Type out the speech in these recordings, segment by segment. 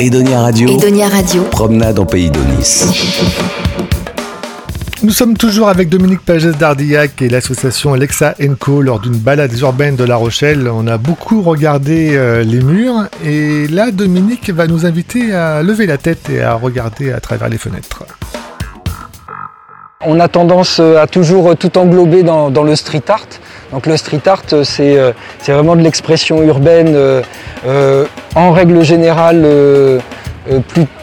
Edonia Radio. Edonia Radio. Promenade en pays d'Onis. Nous sommes toujours avec Dominique Pages d'Ardillac et l'association Alexa Co lors d'une balade urbaine de La Rochelle. On a beaucoup regardé euh, les murs et là Dominique va nous inviter à lever la tête et à regarder à travers les fenêtres. On a tendance à toujours tout englober dans, le street art. Donc le street art, c'est vraiment de l'expression urbaine, euh, euh, en règle générale,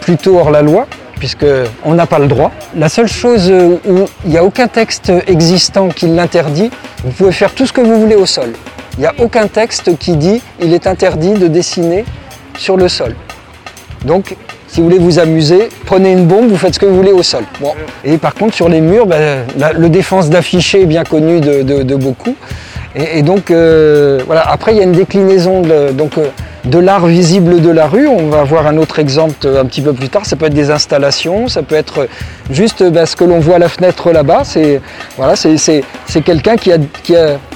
plutôt hors la loi puisqu'on n'a pas le droit. La seule chose où il n'y a aucun texte existant qui l'interdit, vous pouvez faire tout ce que vous voulez au sol. Il n'y a aucun texte qui dit il est interdit de dessiner sur le sol. Donc, si vous voulez vous amuser, prenez une bombe, vous faites ce que vous voulez au sol. Bon. Et par contre, sur les murs, ben, le défense d'afficher est bien connu de, beaucoup. Et, donc, euh, voilà. Après, il y a une déclinaison euh, de l'art visible de la rue. On va voir un autre exemple un petit peu plus tard. Ça peut être des installations, ça peut être juste bah, ce que l'on voit à la fenêtre là-bas. C'est voilà, quelqu'un qui a,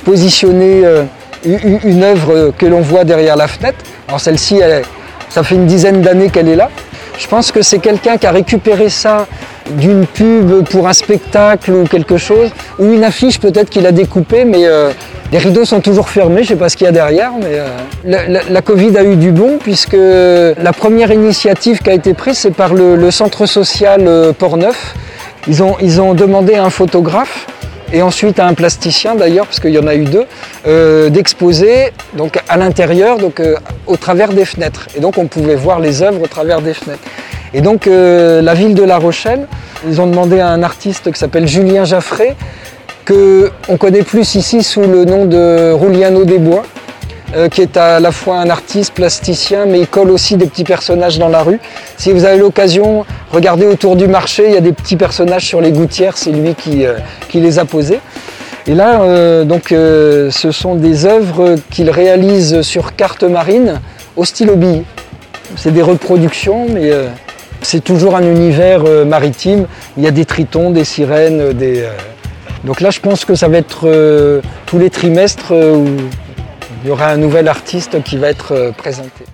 positionné euh, une œuvre que l'on voit derrière la fenêtre. Alors celle-ci, ça fait une dizaine d'années qu'elle est là. Je pense que c'est quelqu'un qui a récupéré ça d'une pub pour un spectacle ou quelque chose, ou une affiche peut-être qu'il a découpée, mais euh, les rideaux sont toujours fermés, je sais pas ce qu'il y a derrière, mais euh, la, Covid a eu du bon puisque la première initiative qui a été prise, c'est par le, centre social euh, Port-Neuf. Ils ont, ils ont demandé un photographe et ensuite à un plasticien d'ailleurs, parce qu'il y en a eu deux, d'exposer donc à l'intérieur, donc au travers des fenêtres. Et donc on pouvait voir les œuvres au travers des fenêtres. Et donc la ville de La Rochelle, ils ont demandé à un artiste qui s'appelle Julien Jaffré qu'on connaît plus ici sous le nom de Rouliano Desbois, euh, qui est à la fois un artiste plasticien, mais il colle aussi des petits personnages dans la rue. Si vous avez l'occasion, regardez autour du marché, il y a des petits personnages sur les gouttières, c'est lui qui, euh, les a posés. Et là, euh, donc, ce sont des œuvres qu'il réalise sur carte marine au stylo bille. C'est des reproductions, mais c'est toujours un univers maritime. Il y a des tritons, des sirènes, des, donc là, je pense que ça va être tous les trimestres il y aura un nouvel artiste qui va être euh, présenté.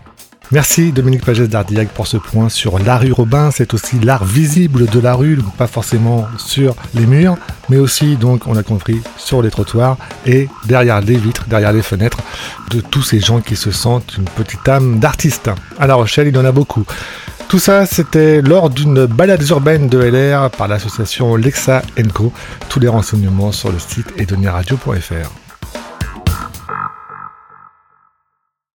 Merci Dominique Pages d'Ardillac pour ce point sur l'art urbain. C'est aussi l'art visible de la rue, pas forcément sur les murs, mais aussi, donc, on a compris, sur les trottoirs et derrière les vitres, derrière les fenêtres de tous ces gens qui se sentent une petite âme d'artiste. À La Rochelle, il en a beaucoup. Tout ça, c'était lors d'une balade urbaine de LR par l'association Lexa Co. Tous les renseignements sur le site edoniradio.fr.